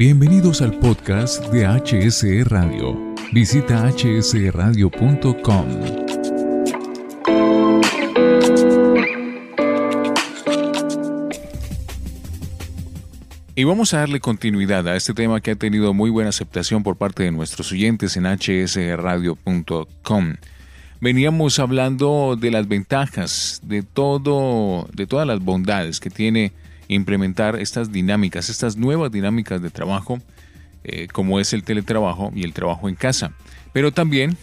Bienvenidos al podcast de HSE Radio. Visita hsradio.com. Y vamos a darle continuidad a este tema que ha tenido muy buena aceptación por parte de nuestros oyentes en hsradio.com. Veníamos hablando de las ventajas, de todo, de todas las bondades que tiene implementar estas dinámicas, estas nuevas dinámicas de trabajo, eh, como es el teletrabajo y el trabajo en casa. Pero también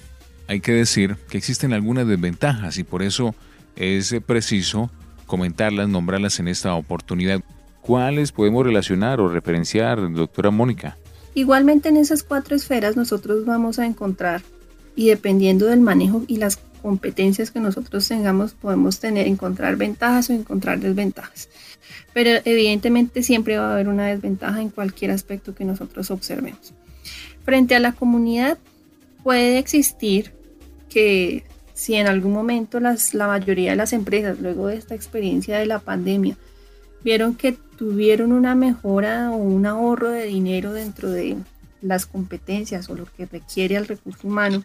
hay que decir que existen algunas desventajas y por eso es preciso comentarlas, nombrarlas en esta oportunidad. ¿Cuáles podemos relacionar o referenciar, doctora Mónica? Igualmente en esas cuatro esferas nosotros vamos a encontrar, y dependiendo del manejo y las competencias que nosotros tengamos, podemos tener, encontrar ventajas o encontrar desventajas pero evidentemente siempre va a haber una desventaja en cualquier aspecto que nosotros observemos. Frente a la comunidad puede existir que si en algún momento las, la mayoría de las empresas, luego de esta experiencia de la pandemia, vieron que tuvieron una mejora o un ahorro de dinero dentro de las competencias o lo que requiere el recurso humano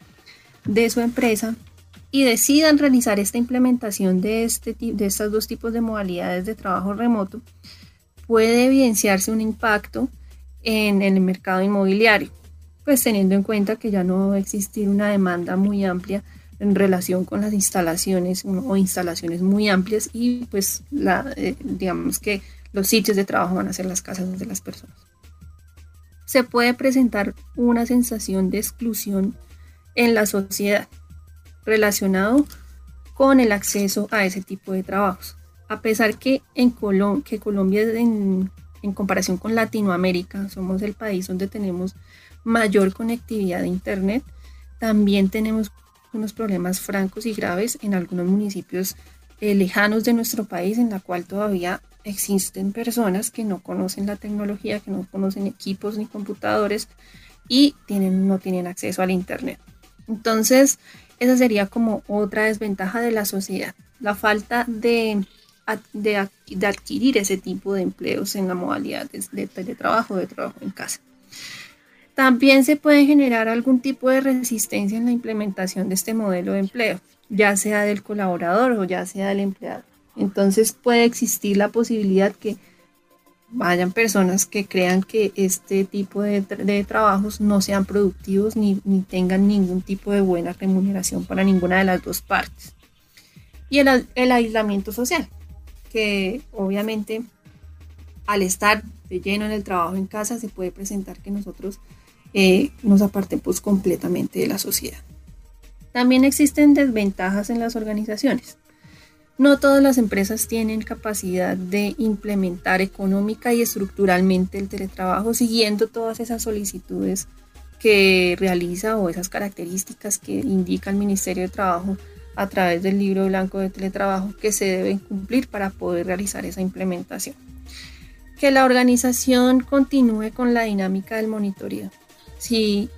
de su empresa, y decidan realizar esta implementación de, este, de estos dos tipos de modalidades de trabajo remoto, puede evidenciarse un impacto en, el mercado inmobiliario, pues teniendo en cuenta que ya no va a existir una demanda muy amplia en relación con las instalaciones o instalaciones muy amplias y pues la, eh, digamos que los sitios de trabajo van a ser las casas de las personas. Se puede presentar una sensación de exclusión en la sociedad relacionado con el acceso a ese tipo de trabajos. A pesar que en que Colombia en, en comparación con Latinoamérica somos el país donde tenemos mayor conectividad de Internet, también tenemos unos problemas francos y graves en algunos municipios eh, lejanos de nuestro país en la cual todavía existen personas que no conocen la tecnología, que no conocen equipos ni computadores y tienen, no tienen acceso al Internet. Entonces, esa sería como otra desventaja de la sociedad, la falta de, de, adquirir ese tipo de empleos en la modalidad de, de teletrabajo, de trabajo en casa. También se puede generar algún tipo de resistencia en la implementación de este modelo de empleo, ya sea del colaborador o ya sea del empleado. Entonces puede existir la posibilidad que vayan personas que crean que este tipo de, trabajos no sean productivos ni, tengan ningún tipo de buena remuneración para ninguna de las dos partes. Y el, aislamiento social, que obviamente al estar de lleno en el trabajo en casa se puede presentar que nosotros eh, nos apartemos completamente de la sociedad. También existen desventajas en las organizaciones. No todas las empresas tienen capacidad de implementar económica y estructuralmente el teletrabajo siguiendo todas esas solicitudes que realiza o esas características que indica el Ministerio de Trabajo a través del libro blanco de teletrabajo que se deben cumplir para poder realizar esa implementación. Que la organización continúe con la dinámica del monitoreo. Si,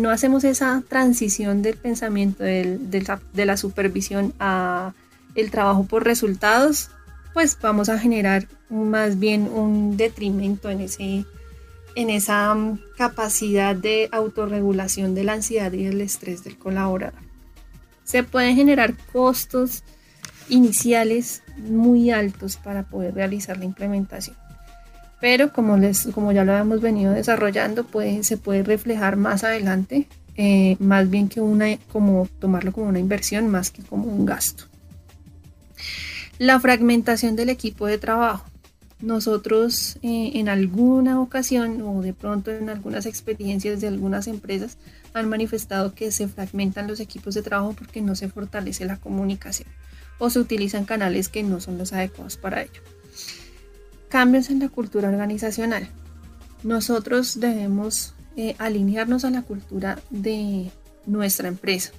no hacemos esa transición del pensamiento de la supervisión a el trabajo por resultados, pues vamos a generar más bien un detrimento en, ese, en esa mm, capacidad de autorregulación de la ansiedad y el estrés del colaborador. Se pueden generar costos iniciales muy altos para poder realizar la implementación. pero como, les, como ya lo habíamos venido desarrollando, se puede reflejar más adelante, eh, más bien que una, como tomarlo como una inversión más que como un gasto. La fragmentación del equipo de trabajo. Nosotros eh, en alguna ocasión o de pronto en algunas experiencias de algunas empresas han manifestado que se fragmentan los equipos de trabajo porque no se fortalece la comunicación o se utilizan canales que no son los adecuados para ello. Cambios en la cultura organizacional. Nosotros debemos eh, alinearnos a la cultura de nuestra empresa.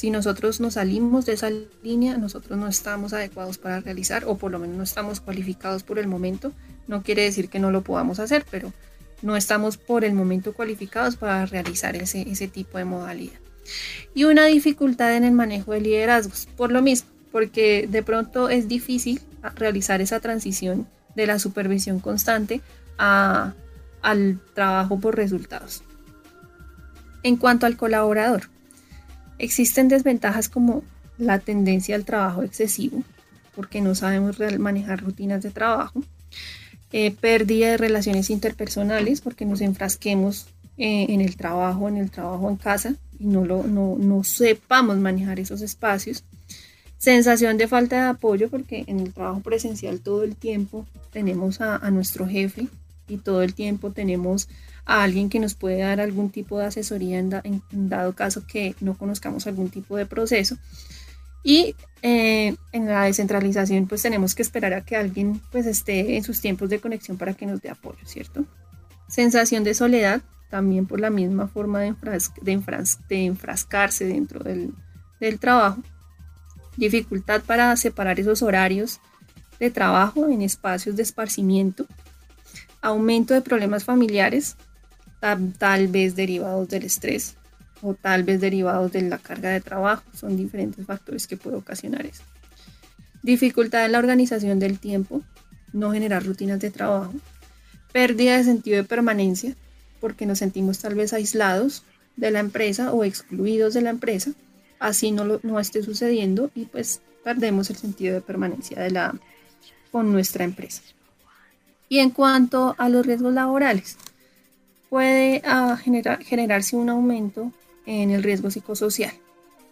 Si nosotros nos salimos de esa línea, nosotros no estamos adecuados para realizar o por lo menos no estamos cualificados por el momento. No quiere decir que no lo podamos hacer, pero no estamos por el momento cualificados para realizar ese, tipo de modalidad. Y una dificultad en el manejo de liderazgos, por lo mismo, porque de pronto es difícil realizar esa transición de la supervisión constante a, al trabajo por resultados. En cuanto al colaborador, Existen desventajas como la tendencia al trabajo excesivo, porque no sabemos manejar rutinas de trabajo, eh, pérdida de relaciones interpersonales, porque nos enfrasquemos eh, en el trabajo, en el trabajo en casa y no, lo, no, sepamos manejar esos espacios. Sensación de falta de apoyo, porque en el trabajo presencial todo el tiempo tenemos a nuestro jefe y todo el tiempo tenemos a alguien que nos puede dar algún tipo de asesoría en, dado caso que no conozcamos algún tipo de proceso. Y eh, en la descentralización pues tenemos que esperar a que alguien pues esté en sus tiempos de conexión para que nos dé apoyo, ¿cierto? Sensación de soledad, también por la misma forma de, de, enfrascarse dentro del, del trabajo. Dificultad para separar esos horarios de trabajo en espacios de esparcimiento. Aumento de problemas familiares, tal, vez derivados del estrés o tal vez derivados de la carga de trabajo. Son diferentes factores que puede ocasionar eso. Dificultad en la organización del tiempo, no generar rutinas de trabajo. Pérdida de sentido de permanencia, porque nos sentimos tal vez aislados de la empresa o excluidos de la empresa. Así no, lo, no esté sucediendo y pues perdemos el sentido de permanencia de la, con nuestra empresa. Y en cuanto a los riesgos laborales, puede ah, generar, generarse un aumento en el riesgo psicosocial.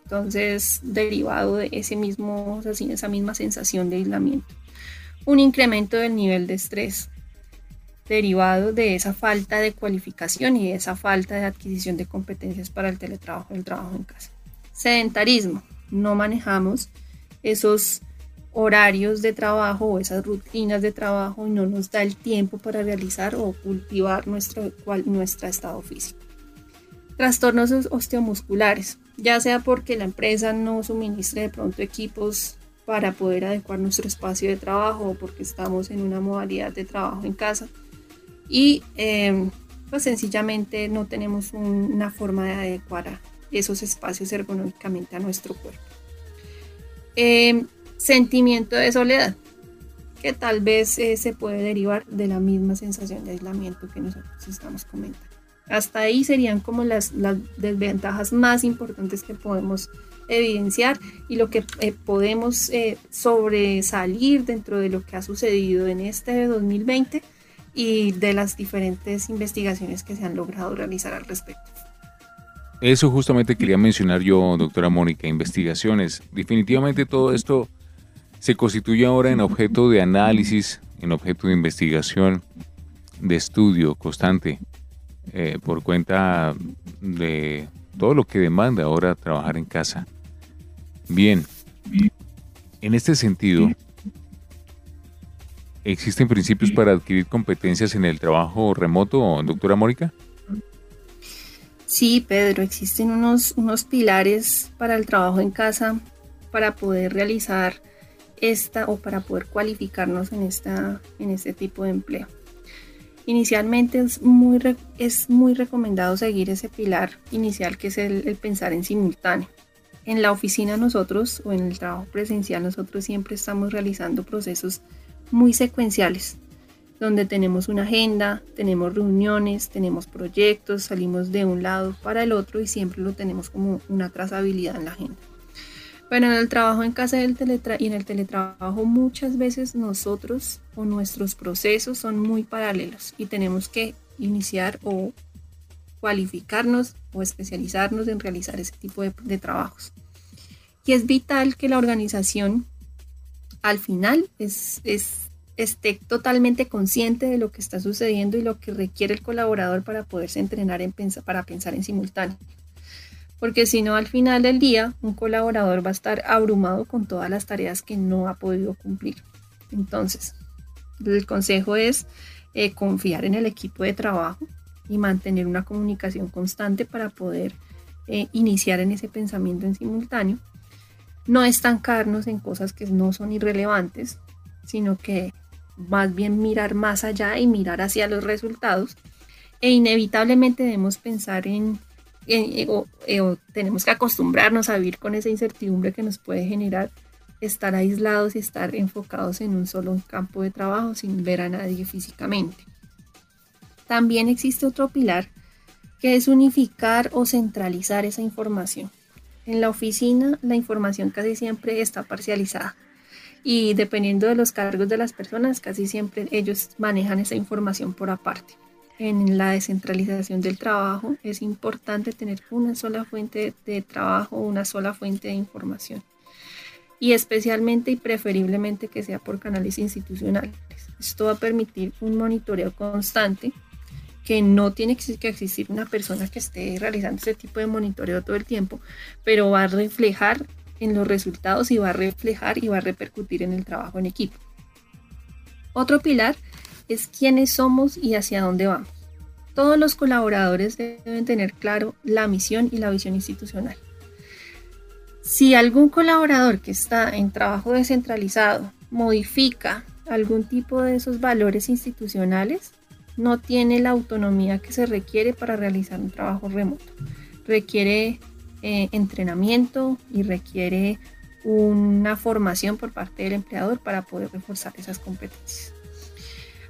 Entonces, derivado de ese mismo, esa misma sensación de aislamiento. Un incremento del nivel de estrés, derivado de esa falta de cualificación y de esa falta de adquisición de competencias para el teletrabajo, el trabajo en casa. Sedentarismo. No manejamos esos horarios de trabajo o esas rutinas de trabajo y no nos da el tiempo para realizar o cultivar nuestro, estado físico. Trastornos osteomusculares, ya sea porque la empresa no suministre de pronto equipos para poder adecuar nuestro espacio de trabajo o porque estamos en una modalidad de trabajo en casa y em, pues sencillamente no tenemos una forma de adecuar esos espacios ergonómicamente a nuestro cuerpo. Em, sentimiento de soledad, que tal vez eh, se puede derivar de la misma sensación de aislamiento que nosotros estamos comentando. Hasta ahí serían como las, desventajas más importantes que podemos evidenciar y lo que eh, podemos eh, sobresalir dentro de lo que ha sucedido en este 2020 y de las diferentes investigaciones que se han logrado realizar al respecto. Eso justamente quería mencionar yo, doctora Mónica, investigaciones. Definitivamente todo esto se constituye ahora en objeto de análisis, en objeto de investigación, de estudio constante, eh, por cuenta de todo lo que demanda ahora trabajar en casa. Bien, en este sentido, ¿existen principios para adquirir competencias en el trabajo remoto, doctora Mónica? Sí, Pedro, existen unos, unos pilares para el trabajo en casa para poder realizar esta o para poder cualificarnos en, esta, en este tipo de empleo. Inicialmente es muy, es muy recomendado seguir ese pilar inicial que es el, pensar en simultáneo. En la oficina nosotros o en el trabajo presencial nosotros siempre estamos realizando procesos muy secuenciales, donde tenemos una agenda, tenemos reuniones, tenemos proyectos, salimos de un lado para el otro y siempre lo tenemos como una trazabilidad en la agenda. Pero en el trabajo en casa y en el teletrabajo muchas veces nosotros o nuestros procesos son muy paralelos y tenemos que iniciar o cualificarnos o especializarnos en realizar ese tipo de, trabajos. Y es vital que la organización al final es, esté totalmente consciente de lo que está sucediendo y lo que requiere el colaborador para poderse entrenar en para pensar en simultáneo porque si no al final del día un colaborador va a estar abrumado con todas las tareas que no ha podido cumplir. Entonces, el consejo es eh, confiar en el equipo de trabajo y mantener una comunicación constante para poder eh, iniciar en ese pensamiento en simultáneo. No estancarnos en cosas que no son irrelevantes, sino que más bien mirar más allá y mirar hacia los resultados. E inevitablemente debemos pensar en eh, eh, tenemos que acostumbrarnos a vivir con esa incertidumbre que nos puede generar estar aislados y estar enfocados en un solo campo de trabajo sin ver a nadie físicamente. También existe otro pilar que es unificar o centralizar esa información. En la oficina la información casi siempre está parcializada y dependiendo de los cargos de las personas, casi siempre ellos manejan esa información por aparte en la descentralización del trabajo es importante tener una sola fuente de trabajo, una sola fuente de información y especialmente y preferiblemente que sea por canales institucionales. Esto va a permitir un monitoreo constante que no tiene que existir una persona que esté realizando ese tipo de monitoreo todo el tiempo, pero va a reflejar en los resultados y va a reflejar y va a repercutir en el trabajo en equipo. Otro pilar es quiénes somos y hacia dónde vamos. Todos los colaboradores deben tener claro la misión y la visión institucional. Si algún colaborador que está en trabajo descentralizado modifica algún tipo de esos valores institucionales, no tiene la autonomía que se requiere para realizar un trabajo remoto. Requiere eh, entrenamiento y requiere una formación por parte del empleador para poder reforzar esas competencias.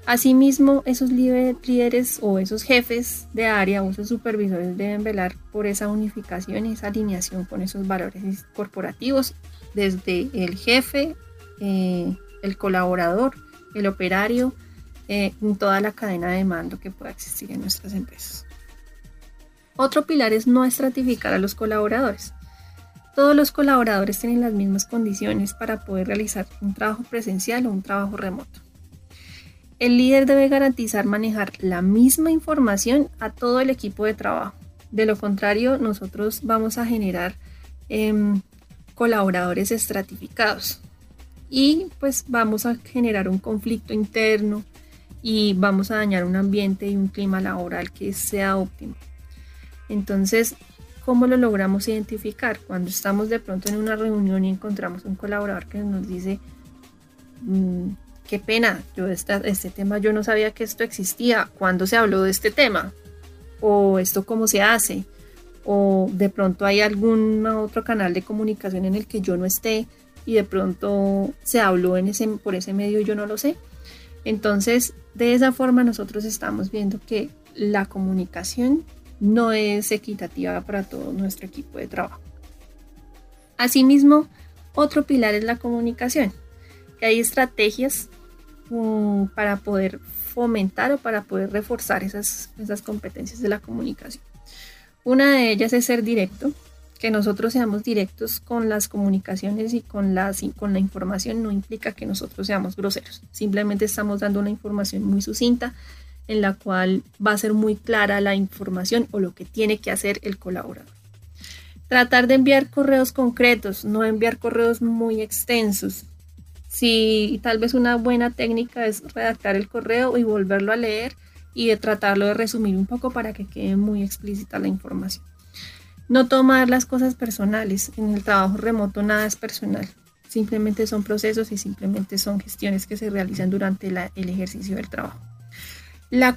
Asimismo, esos líderes o esos jefes de área o esos supervisores deben velar por esa unificación y esa alineación con esos valores corporativos desde el jefe, eh, el colaborador, el operario, eh, en toda la cadena de mando que pueda existir en nuestras empresas. Otro pilar es no estratificar a los colaboradores. Todos los colaboradores tienen las mismas condiciones para poder realizar un trabajo presencial o un trabajo remoto. El líder debe garantizar manejar la misma información a todo el equipo de trabajo. De lo contrario, nosotros vamos a generar em, colaboradores estratificados y pues vamos a generar un conflicto interno y vamos a dañar un ambiente y un clima laboral que sea óptimo. Entonces, ¿cómo lo logramos identificar? Cuando estamos de pronto en una reunión y encontramos un colaborador que nos dice, mm, qué pena, yo este tema yo no sabía que esto existía, ¿cuándo se habló de este tema? ¿O esto cómo se hace? ¿O de pronto hay algún otro canal de comunicación en el que yo no esté y de pronto se habló en ese, por ese medio yo no lo sé? Entonces, de esa forma nosotros estamos viendo que la comunicación no es equitativa para todo nuestro equipo de trabajo. Asimismo, otro pilar es la comunicación, que hay estrategias para poder fomentar o para poder reforzar esas, esas competencias de la comunicación. Una de ellas es ser directo, que nosotros seamos directos con las comunicaciones y con, las, con la información no implica que nosotros seamos groseros. Simplemente estamos dando una información muy sucinta en la cual va a ser muy clara la información o lo que tiene que hacer el colaborador. Tratar de enviar correos concretos, no enviar correos muy extensos. Si tal vez una buena técnica es redactar el correo y volverlo a leer y de tratarlo de resumir un poco para que quede muy explícita la información. No tomar las cosas personales. En el trabajo remoto nada es personal. Simplemente son procesos y simplemente son gestiones que se realizan durante el ejercicio del trabajo. La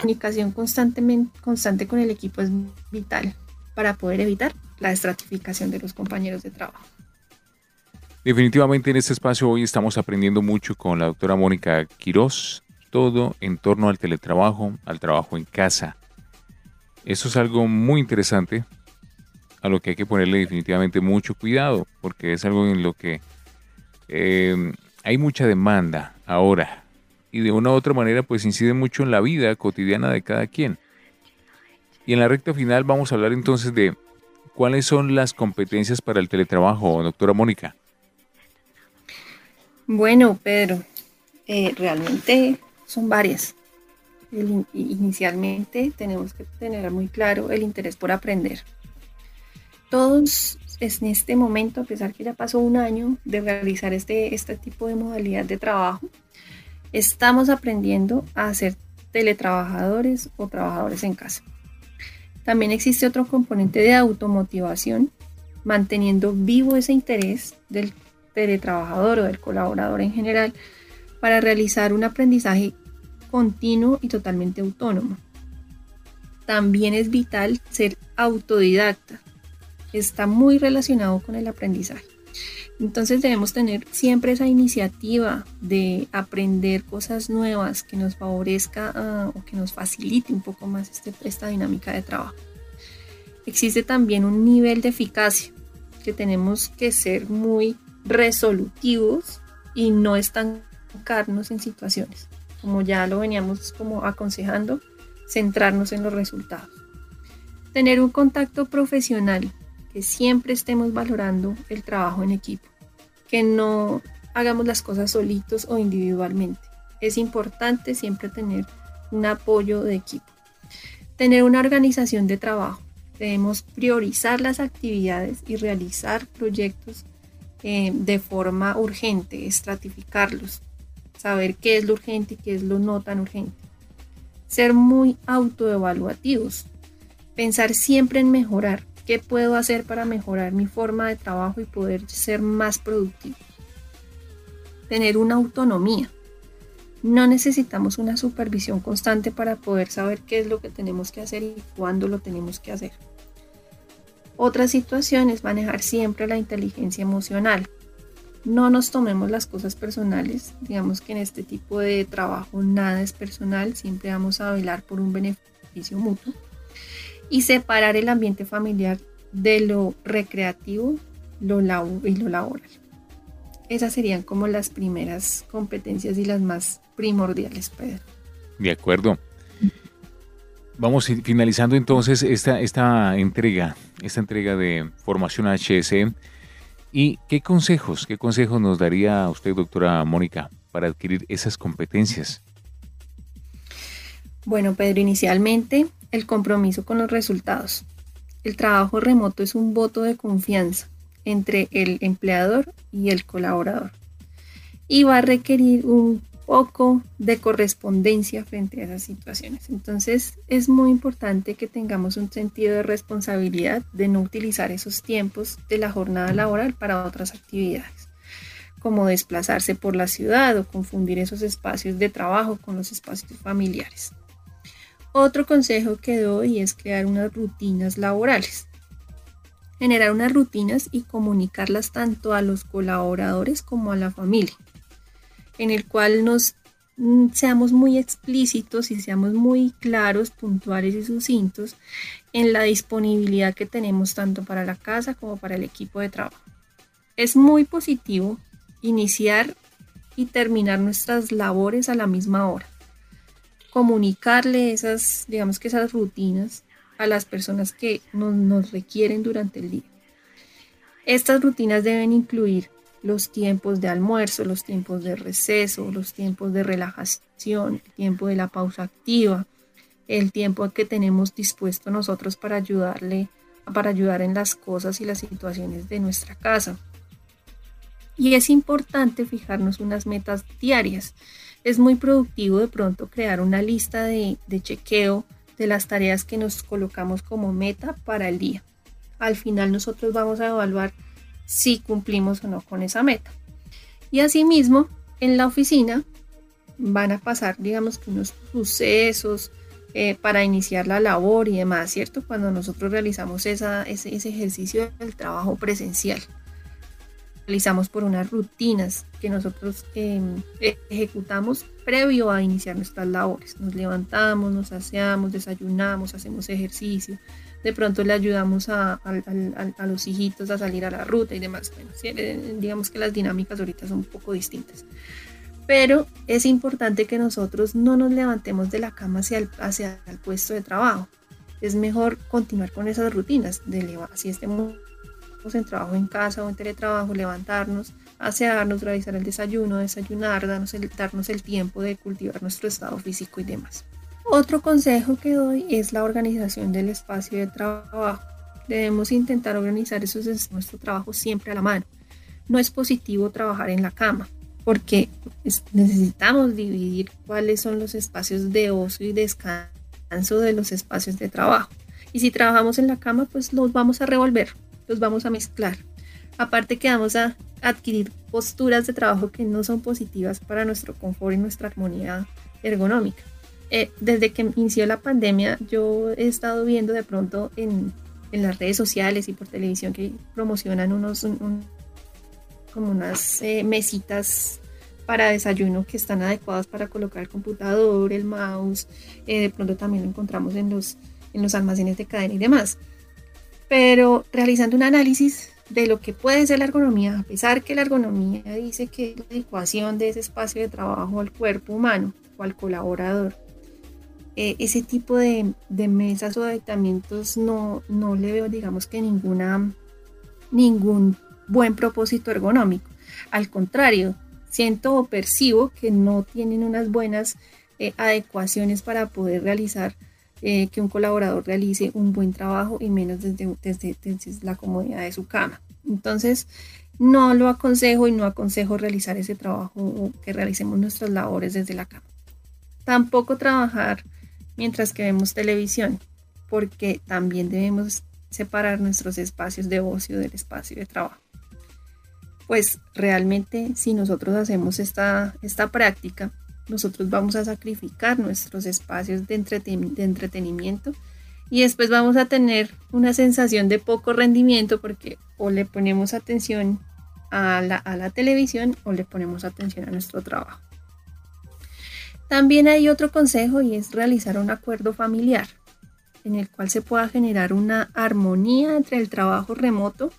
Comunicación constantemente, constante con el equipo es vital para poder evitar la estratificación de los compañeros de trabajo. Definitivamente en este espacio hoy estamos aprendiendo mucho con la doctora Mónica Quirós, todo en torno al teletrabajo, al trabajo en casa. Eso es algo muy interesante, a lo que hay que ponerle definitivamente mucho cuidado, porque es algo en lo que eh, hay mucha demanda ahora y de una u otra manera pues incide mucho en la vida cotidiana de cada quien. Y en la recta final vamos a hablar entonces de cuáles son las competencias para el teletrabajo, doctora Mónica. Bueno, Pedro, eh, realmente son varias. inicialmente tenemos que tener muy claro el interés por aprender. Todos en este momento, a pesar que ya pasó un año de realizar este, este tipo de modalidad de trabajo, Estamos aprendiendo a ser teletrabajadores o trabajadores en casa. También existe otro componente de automotivación, manteniendo vivo ese interés del teletrabajador o del colaborador en general para realizar un aprendizaje continuo y totalmente autónomo. También es vital ser autodidacta. Está muy relacionado con el aprendizaje. Entonces debemos tener siempre esa iniciativa de aprender cosas nuevas que nos favorezca ah, o que nos facilite un poco más este, esta dinámica de trabajo. Existe también un nivel de eficacia que tenemos que ser muy resolutivos y no estancarnos en situaciones. Como ya lo veníamos como aconsejando, centrarnos en los resultados. Tener un contacto profesional que siempre estemos valorando el trabajo en equipo, que no hagamos las cosas solitos o individualmente. Es importante siempre tener un apoyo de equipo. Tener una organización de trabajo. Debemos priorizar las actividades y realizar proyectos eh, de forma urgente, estratificarlos, saber qué es lo urgente y qué es lo no tan urgente. Ser muy autoevaluativos, pensar siempre en mejorar, ¿Qué puedo hacer para mejorar mi forma de trabajo y poder ser más productivo? Tener una autonomía. No necesitamos una supervisión constante para poder saber qué es lo que tenemos que hacer y cuándo lo tenemos que hacer. Otra situación es manejar siempre la inteligencia emocional. No nos tomemos las cosas personales. Digamos que en este tipo de trabajo nada es personal, siempre vamos a velar por un beneficio mutuo y separar el ambiente familiar de lo recreativo lo y lo laboral. Esas serían como las primeras competencias y las más primordiales, Pedro. De acuerdo. Vamos finalizando entonces esta, esta entrega, esta entrega de formación HSE. ¿Y qué consejos, qué consejos nos daría usted, doctora Mónica, para adquirir esas competencias? Bueno, Pedro, inicialmente el compromiso con los resultados. El trabajo remoto es un voto de confianza entre el empleador y el colaborador y va a requerir un poco de correspondencia frente a esas situaciones. Entonces es muy importante que tengamos un sentido de responsabilidad de no utilizar esos tiempos de la jornada laboral para otras actividades, como desplazarse por la ciudad o confundir esos espacios de trabajo con los espacios familiares. Otro consejo que doy es crear unas rutinas laborales. Generar unas rutinas y comunicarlas tanto a los colaboradores como a la familia, en el cual nos mm, seamos muy explícitos y seamos muy claros, puntuales y sucintos en la disponibilidad que tenemos tanto para la casa como para el equipo de trabajo. Es muy positivo iniciar y terminar nuestras labores a la misma hora comunicarle esas, digamos que esas rutinas a las personas que nos, requieren durante el día. Estas rutinas deben incluir los tiempos de almuerzo, los tiempos de receso, los tiempos de relajación, el tiempo de la pausa activa, el tiempo que tenemos dispuesto nosotros para ayudarle, para ayudar en las cosas y las situaciones de nuestra casa. Y es importante fijarnos unas metas diarias. Es muy productivo de pronto crear una lista de, de chequeo de las tareas que nos colocamos como meta para el día. Al final nosotros vamos a evaluar si cumplimos o no con esa meta. Y asimismo, en la oficina van a pasar, digamos que unos sucesos eh, para iniciar la labor y demás, ¿cierto? Cuando nosotros realizamos ese, ese ejercicio del trabajo presencial realizamos por unas rutinas que nosotros em, e-, ejecutamos previo a iniciar nuestras labores. Nos levantamos, nos aseamos, desayunamos, hacemos ejercicio. De pronto le ayudamos a, los hijitos a salir a la ruta y demás. Eh, digamos que las dinámicas ahorita son un poco distintas. Pero es importante que nosotros no nos levantemos de la cama hacia el, hacia el puesto de trabajo. Es mejor continuar con esas rutinas, de si estemos en trabajo en casa o en teletrabajo, levantarnos, asearnos, realizar el desayuno, desayunar, darnos el, darnos el tiempo de cultivar nuestro estado físico y demás. Otro consejo que doy es la organización del espacio de trabajo. Debemos intentar organizar esos, nuestro trabajo siempre a la mano. No es positivo trabajar en la cama porque necesitamos dividir cuáles son los espacios de ocio y descanso de los espacios de trabajo. Y si trabajamos en la cama, pues los vamos a revolver los vamos a mezclar. Aparte que vamos a adquirir posturas de trabajo que no son positivas para nuestro confort y nuestra armonía ergonómica. Eh, desde que inició la pandemia, yo he estado viendo de pronto en, las redes sociales y por televisión que promocionan unos como unas eh, mesitas para desayuno que están adecuadas para colocar el computador, el mouse. Eh, de pronto también lo encontramos en los, en los almacenes de cadena y demás pero realizando un análisis de lo que puede ser la ergonomía, a pesar que la ergonomía dice que es la adecuación de ese espacio de trabajo al cuerpo humano o al colaborador, eh, ese tipo de, mesas o aditamentos no, no le veo, digamos que ningún buen propósito ergonómico. Al contrario, siento o percibo que no tienen unas buenas eh, adecuaciones para poder realizar eh, que un colaborador realice un buen trabajo y menos desde, desde, la comodidad de su cama. Entonces, no lo aconsejo y no aconsejo realizar ese trabajo o que realicemos nuestras labores desde la cama. Tampoco trabajar mientras que vemos televisión, porque también debemos separar nuestros espacios de ocio del espacio de trabajo. Pues realmente si nosotros hacemos esta, esta práctica, nosotros vamos a sacrificar nuestros espacios de, entretenimiento y después vamos a tener una sensación de poco rendimiento porque o le ponemos atención a la, televisión o le ponemos atención a nuestro trabajo. También hay otro consejo y es realizar un acuerdo familiar en el cual se pueda generar una armonía entre el trabajo remoto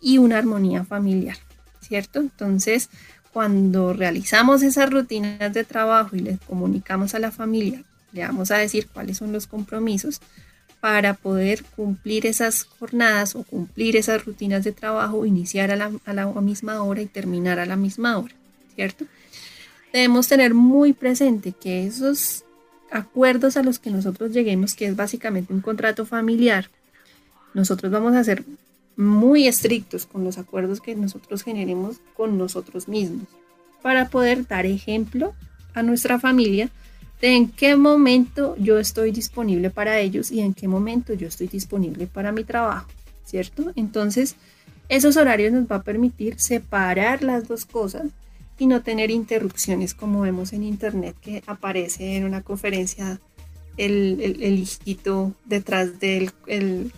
y una armonía familiar, ¿cierto? Entonces, cuando realizamos esas rutinas de trabajo y les comunicamos a la familia, le vamos a decir cuáles son los compromisos para poder cumplir esas jornadas o cumplir esas rutinas de trabajo, iniciar a la, misma hora y terminar a la misma hora, ¿cierto? Debemos tener muy presente que esos acuerdos a los que nosotros lleguemos, que es básicamente un contrato familiar, nosotros vamos a ser muy estrictos con los acuerdos que nosotros generemos con nosotros mismos para poder dar ejemplo a nuestra familia de en qué momento yo estoy disponible para ellos y en qué momento yo estoy disponible para mi trabajo, ¿cierto? Entonces, esos horarios nos va a permitir separar las dos cosas y no tener interrupciones como vemos en internet que aparece en una conferencia el, el, hijito detrás del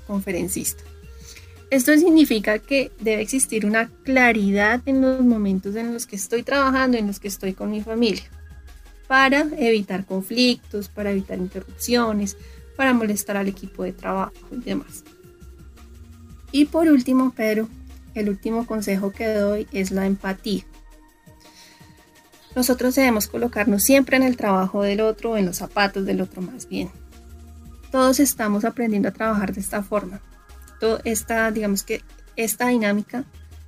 conferencista. Esto significa que debe existir una claridad en los momentos en los que estoy trabajando, en los que estoy con mi familia, para evitar conflictos, para evitar interrupciones, para molestar al equipo de trabajo y demás. Y por último, pero el último consejo que doy es la empatía. nosotros debemos colocarnos siempre en el trabajo del otro en los zapatos del otro más bien. Todos estamos aprendiendo a trabajar de esta forma. Todo esta, digamos que esta dinámica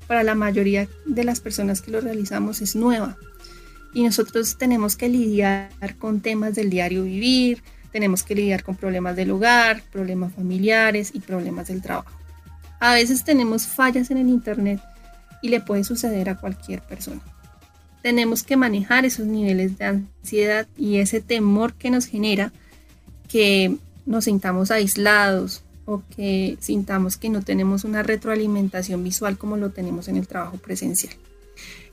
para la mayoría de las personas que lo realizamos es nueva. Y nosotros tenemos que lidiar con temas del diario vivir, tenemos que lidiar con problemas del hogar, problemas familiares y problemas del trabajo. A veces tenemos fallas en el Internet y le puede suceder a cualquier persona tenemos que manejar esos niveles de ansiedad y ese temor que nos genera que nos sintamos aislados o que sintamos que no tenemos una retroalimentación visual como lo tenemos en el trabajo presencial.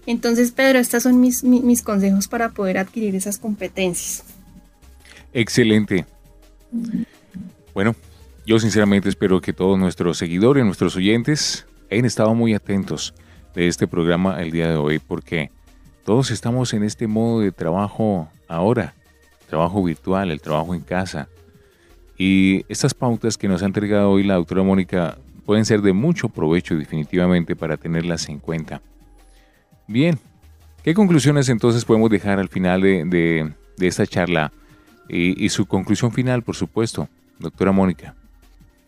Entonces, Pedro, estos son mis, mis, consejos para poder adquirir esas competencias. Excelente. Bueno, yo sinceramente espero que todos nuestros seguidores, nuestros oyentes, hayan estado muy atentos de este programa el día de hoy porque todos estamos en este modo de trabajo ahora, trabajo virtual, el trabajo en casa. Y estas pautas que nos ha entregado hoy la doctora Mónica pueden ser de mucho provecho definitivamente para tenerlas en cuenta. Bien, ¿qué conclusiones entonces podemos dejar al final de, esta charla? Y, su conclusión final, por supuesto, doctora Mónica.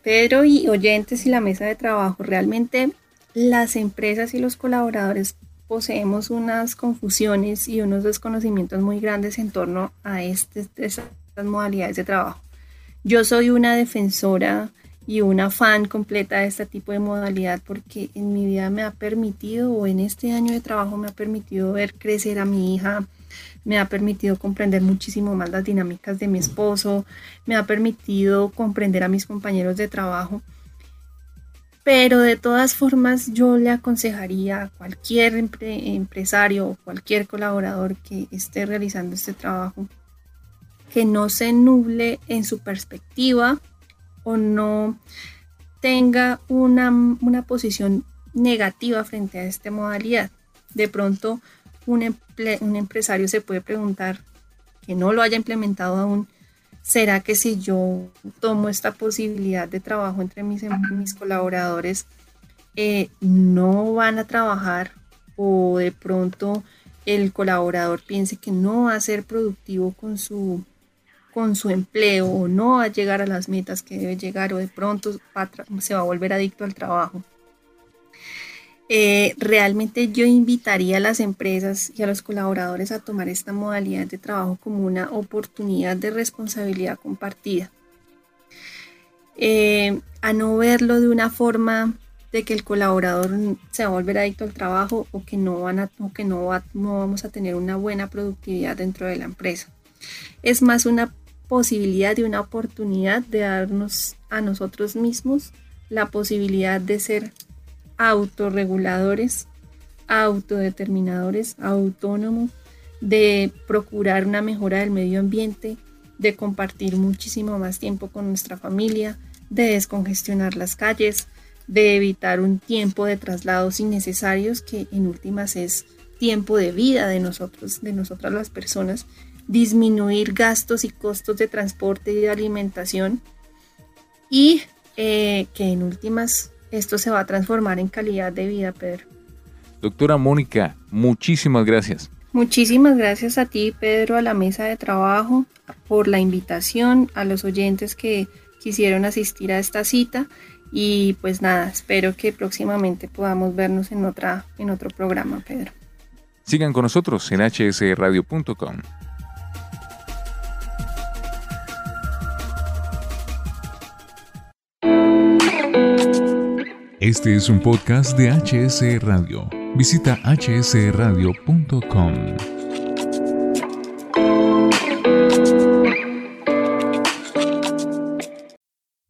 Pedro y oyentes y la mesa de trabajo, realmente las empresas y los colaboradores poseemos unas confusiones y unos desconocimientos muy grandes en torno a este, estas modalidades de trabajo. Yo soy una defensora y una fan completa de este tipo de modalidad porque en mi vida me ha permitido, o en este año de trabajo me ha permitido ver crecer a mi hija, me ha permitido comprender muchísimo más las dinámicas de mi esposo, me ha permitido comprender a mis compañeros de trabajo. Pero de todas formas yo le aconsejaría a cualquier empresario o cualquier colaborador que esté realizando este trabajo que no se nuble en su perspectiva o no tenga una, una posición negativa frente a esta modalidad. De pronto un, un empresario se puede preguntar que no lo haya implementado aún, ¿será que si yo tomo esta posibilidad de trabajo entre mis, em, mis colaboradores, eh, no van a trabajar o de pronto el colaborador piense que no va a ser productivo con su, con su empleo o no va a llegar a las metas que debe llegar o de pronto se va a volver adicto al trabajo? Eh, realmente yo invitaría a las empresas y a los colaboradores a tomar esta modalidad de trabajo como una oportunidad de responsabilidad compartida. Eh, a no verlo de una forma de que el colaborador se va a volver adicto al trabajo o que no, van a, que no, no vamos a tener una buena productividad dentro de la empresa. Es más una posibilidad y una oportunidad de darnos a nosotros mismos la posibilidad de ser autorreguladores, autodeterminadores, autónomos, de procurar una mejora del medio ambiente, de compartir muchísimo más tiempo con nuestra familia, de descongestionar las calles, de evitar un tiempo de traslados innecesarios que en últimas es tiempo de vida de nosotros, de nosotras las personas, disminuir gastos y costos de transporte y de alimentación y eh, que en últimas esto se va a transformar en calidad de vida, Pedro. Doctora Mónica, muchísimas gracias. Muchísimas gracias a ti, Pedro, a la mesa de trabajo, por la invitación, a los oyentes que quisieron asistir a esta cita y pues nada, espero que próximamente podamos vernos en, otra, en otro programa, Pedro. Sigan con nosotros en hsradio.com. Este es un podcast de HS Radio. Visita hsradio.com.